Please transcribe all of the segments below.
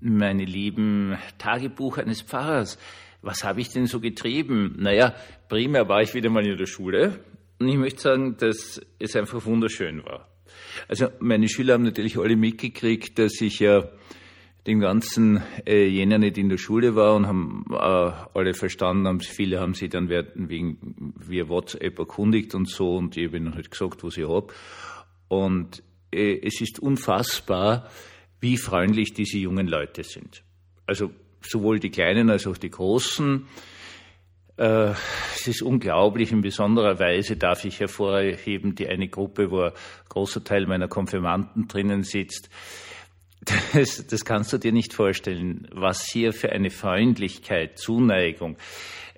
Meine lieben Tagebuch eines Pfarrers, was habe ich denn so getrieben? Naja, primär war ich wieder mal in der Schule und ich möchte sagen, dass es einfach wunderschön war. Also meine Schüler haben natürlich alle mitgekriegt, dass ich ja den ganzen äh, Jänner nicht in der Schule war und haben äh, alle verstanden, haben, viele haben sich dann wegen via WhatsApp erkundigt und so und ich habe ihnen halt gesagt, was ich hab. Und äh, es ist unfassbar, wie freundlich diese jungen Leute sind. Also sowohl die Kleinen als auch die Großen. Äh, es ist unglaublich. In besonderer Weise darf ich hervorheben, die eine Gruppe, wo ein großer Teil meiner Konfirmanden drinnen sitzt. Das, das kannst du dir nicht vorstellen, was hier für eine Freundlichkeit, Zuneigung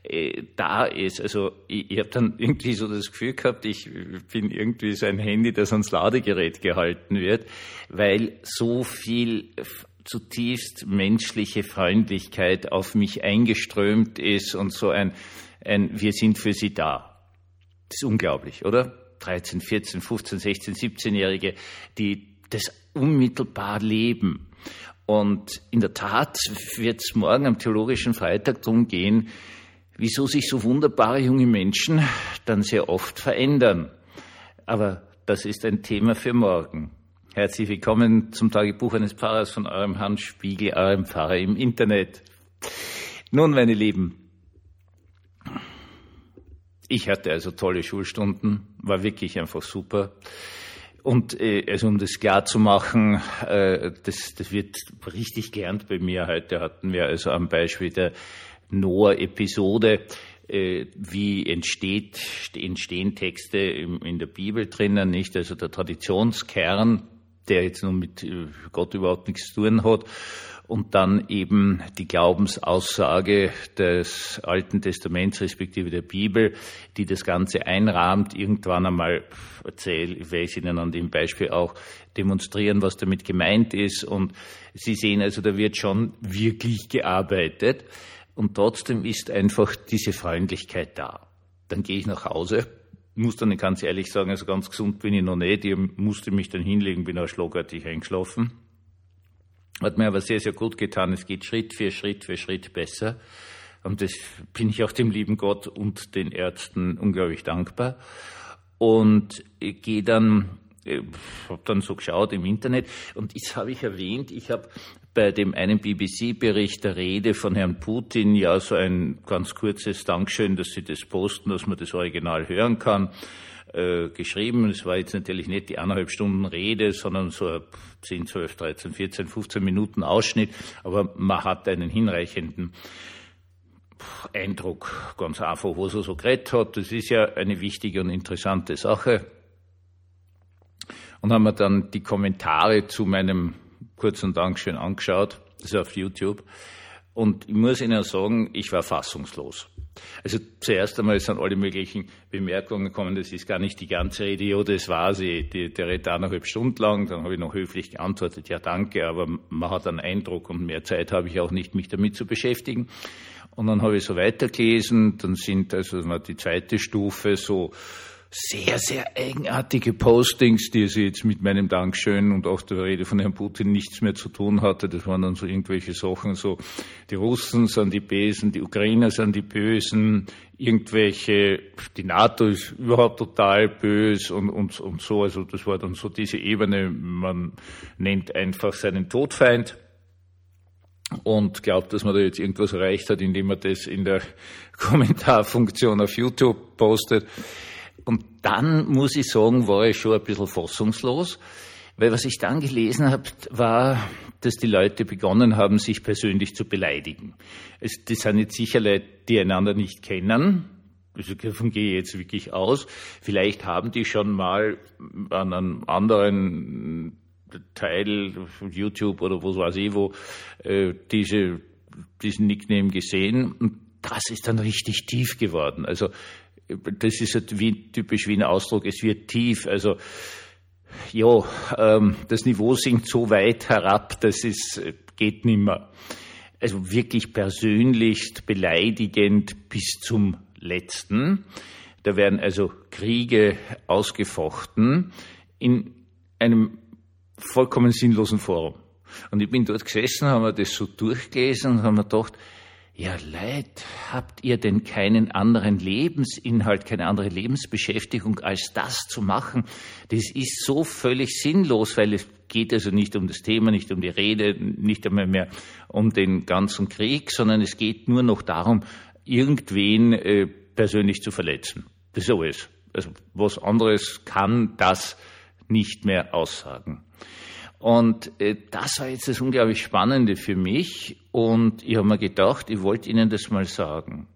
äh, da ist. Also ich, ich habe dann irgendwie so das Gefühl gehabt, ich bin irgendwie so ein Handy, das ans Ladegerät gehalten wird, weil so viel zutiefst menschliche Freundlichkeit auf mich eingeströmt ist und so ein, ein Wir sind für Sie da. Das ist unglaublich, oder? 13, 14, 15, 16, 17-Jährige, die das unmittelbar leben. Und in der Tat wird es morgen am Theologischen Freitag darum gehen, wieso sich so wunderbare junge Menschen dann sehr oft verändern. Aber das ist ein Thema für morgen. Herzlich willkommen zum Tagebuch eines Pfarrers von eurem Hans Spiegel, eurem Pfarrer im Internet. Nun, meine Lieben, ich hatte also tolle Schulstunden, war wirklich einfach super. Und äh, also um das klar zu machen, äh, das, das wird richtig gelernt bei mir. Heute hatten wir also am Beispiel der Noah-Episode äh, wie entsteht, entstehen Texte in der Bibel drinnen, nicht? Also der Traditionskern der jetzt nun mit äh, Gott überhaupt nichts zu tun hat. Und dann eben die Glaubensaussage des Alten Testaments respektive der Bibel, die das Ganze einrahmt. Irgendwann einmal erzähle, ich werde Ihnen an dem Beispiel auch demonstrieren, was damit gemeint ist. Und Sie sehen also, da wird schon wirklich gearbeitet. Und trotzdem ist einfach diese Freundlichkeit da. Dann gehe ich nach Hause muss dann ganz ehrlich sagen, also ganz gesund bin ich noch nicht. Ich musste mich dann hinlegen, bin auch schlagartig eingeschlafen. Hat mir aber sehr, sehr gut getan. Es geht Schritt für Schritt für Schritt besser. Und das bin ich auch dem lieben Gott und den Ärzten unglaublich dankbar. Und gehe dann, habe dann so geschaut im Internet und das habe ich erwähnt, ich habe bei dem einen BBC-Bericht der Rede von Herrn Putin ja so ein ganz kurzes Dankeschön, dass Sie das posten, dass man das Original hören kann, äh, geschrieben. Es war jetzt natürlich nicht die anderthalb Stunden Rede, sondern so 10, 12, 13, 14, 15 Minuten Ausschnitt, aber man hat einen hinreichenden Eindruck, ganz einfach, was er so geredet hat. Das ist ja eine wichtige und interessante Sache. Und haben wir dann die Kommentare zu meinem kurzen Dankeschön angeschaut, das ist auf YouTube. Und ich muss Ihnen sagen, ich war fassungslos. Also zuerst einmal sind alle möglichen Bemerkungen gekommen, das ist gar nicht die ganze Rede, das war sie, die, der Rede eineinhalb Stunden lang, dann habe ich noch höflich geantwortet, ja danke, aber man hat einen Eindruck und mehr Zeit habe ich auch nicht, mich damit zu beschäftigen. Und dann habe ich so weitergelesen, dann sind also die zweite Stufe so sehr, sehr eigenartige Postings, die sie jetzt mit meinem Dankeschön und auch der Rede von Herrn Putin nichts mehr zu tun hatte. Das waren dann so irgendwelche Sachen, so die Russen sind die Besen, die Ukrainer sind die Bösen, irgendwelche, die NATO ist überhaupt total böse und, und, und so. Also das war dann so diese Ebene, man nennt einfach seinen Todfeind und glaubt, dass man da jetzt irgendwas erreicht hat, indem man das in der Kommentarfunktion auf YouTube postet. Und dann muss ich sagen, war ich schon ein bisschen fassungslos, weil was ich dann gelesen habe, war, dass die Leute begonnen haben, sich persönlich zu beleidigen. Es, das sind jetzt sicher Leute, die einander nicht kennen. Also davon gehe ich jetzt wirklich aus. Vielleicht haben die schon mal an einem anderen Teil YouTube oder wo weiß ich wo äh, diese, diesen Nickname gesehen. Und das ist dann richtig tief geworden. Also das ist halt wie, typisch wie ein Ausdruck, es wird tief. Also ja, ähm, das Niveau sinkt so weit herab, dass es geht nimmer. Also wirklich persönlich beleidigend bis zum letzten. Da werden also Kriege ausgefochten in einem vollkommen sinnlosen Forum. Und ich bin dort gesessen, haben wir das so durchgelesen und haben mir gedacht, ja, Leid, habt ihr denn keinen anderen Lebensinhalt, keine andere Lebensbeschäftigung, als das zu machen? Das ist so völlig sinnlos, weil es geht also nicht um das Thema, nicht um die Rede, nicht einmal mehr um den ganzen Krieg, sondern es geht nur noch darum, irgendwen äh, persönlich zu verletzen. Das ist alles. Also was anderes kann das nicht mehr aussagen. Und äh, das war jetzt das unglaublich Spannende für mich. Und ich habe mir gedacht, ich wollte Ihnen das mal sagen.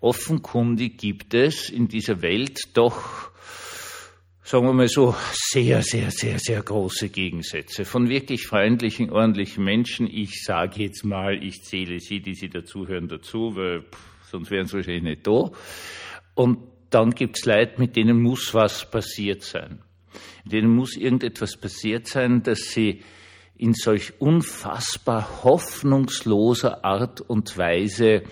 Offenkundig gibt es in dieser Welt doch, sagen wir mal so, sehr, sehr, sehr, sehr große Gegensätze. Von wirklich freundlichen, ordentlichen Menschen. Ich sage jetzt mal, ich zähle Sie, die Sie dazuhören, dazu, weil pff, sonst wären Sie wahrscheinlich nicht da. Und dann gibt es Leute, mit denen muss was passiert sein denen muss irgendetwas passiert sein, dass sie in solch unfassbar hoffnungsloser Art und Weise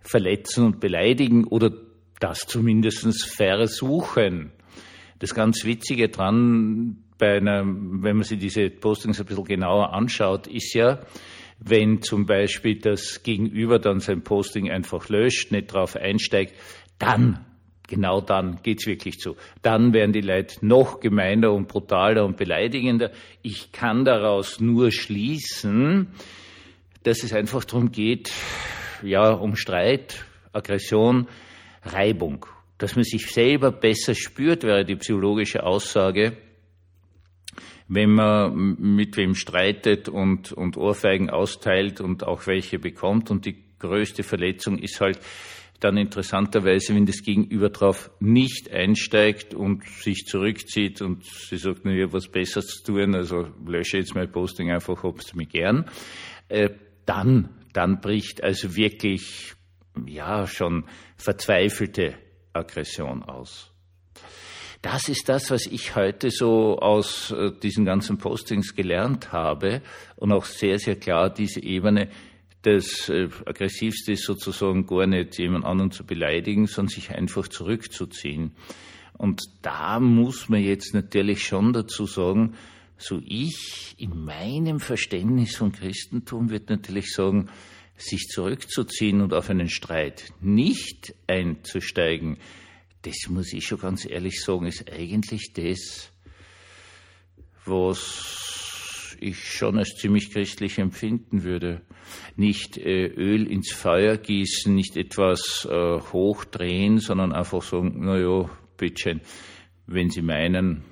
verletzen und beleidigen oder das zumindest versuchen. Das ganz Witzige dran, bei einer, wenn man sich diese Postings ein bisschen genauer anschaut, ist ja, wenn zum Beispiel das Gegenüber dann sein Posting einfach löscht, nicht drauf einsteigt, dann Genau dann geht's wirklich zu. Dann werden die Leute noch gemeiner und brutaler und beleidigender. Ich kann daraus nur schließen, dass es einfach darum geht, ja, um Streit, Aggression, Reibung. Dass man sich selber besser spürt, wäre die psychologische Aussage, wenn man mit wem streitet und, und Ohrfeigen austeilt und auch welche bekommt. Und die größte Verletzung ist halt, dann interessanterweise, wenn das Gegenüber darauf nicht einsteigt und sich zurückzieht und sie sagt, naja, was Besseres zu tun, also lösche jetzt mein Posting einfach, hab's mich gern, äh, dann, dann bricht also wirklich, ja, schon verzweifelte Aggression aus. Das ist das, was ich heute so aus äh, diesen ganzen Postings gelernt habe und auch sehr, sehr klar diese Ebene das äh, Aggressivste ist sozusagen gar nicht jemand anderen zu beleidigen, sondern sich einfach zurückzuziehen. Und da muss man jetzt natürlich schon dazu sagen, so ich in meinem Verständnis von Christentum wird natürlich sagen, sich zurückzuziehen und auf einen Streit nicht einzusteigen, das muss ich schon ganz ehrlich sagen, ist eigentlich das, was ich schon als ziemlich christlich empfinden würde. Nicht äh, Öl ins Feuer gießen, nicht etwas äh, hochdrehen, sondern einfach sagen, na ja, bitteschön, wenn Sie meinen,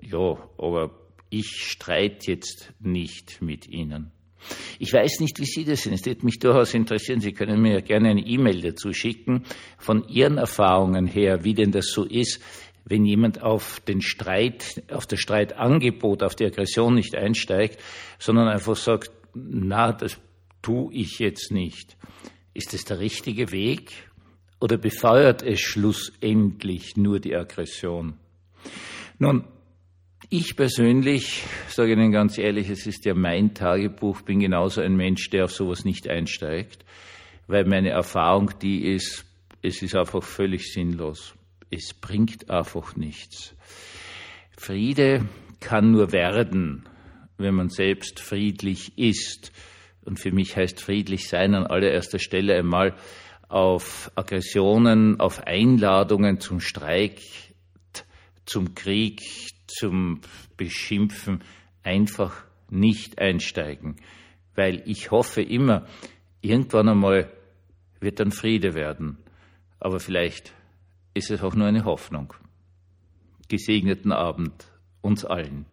ja, aber ich streite jetzt nicht mit Ihnen. Ich weiß nicht, wie Sie das sind. Es würde mich durchaus interessieren. Sie können mir gerne eine E-Mail dazu schicken, von Ihren Erfahrungen her, wie denn das so ist wenn jemand auf den Streit, auf das Streitangebot, auf die Aggression nicht einsteigt, sondern einfach sagt, na, das tue ich jetzt nicht. Ist es der richtige Weg oder befeuert es schlussendlich nur die Aggression? Nun, ich persönlich, sage Ihnen ganz ehrlich, es ist ja mein Tagebuch, bin genauso ein Mensch, der auf sowas nicht einsteigt, weil meine Erfahrung die ist, es ist einfach völlig sinnlos es bringt einfach nichts. Friede kann nur werden, wenn man selbst friedlich ist. Und für mich heißt friedlich sein an allererster Stelle einmal auf Aggressionen, auf Einladungen zum Streik, zum Krieg, zum Beschimpfen einfach nicht einsteigen. Weil ich hoffe immer, irgendwann einmal wird dann Friede werden. Aber vielleicht ist es auch nur eine Hoffnung. Gesegneten Abend uns allen.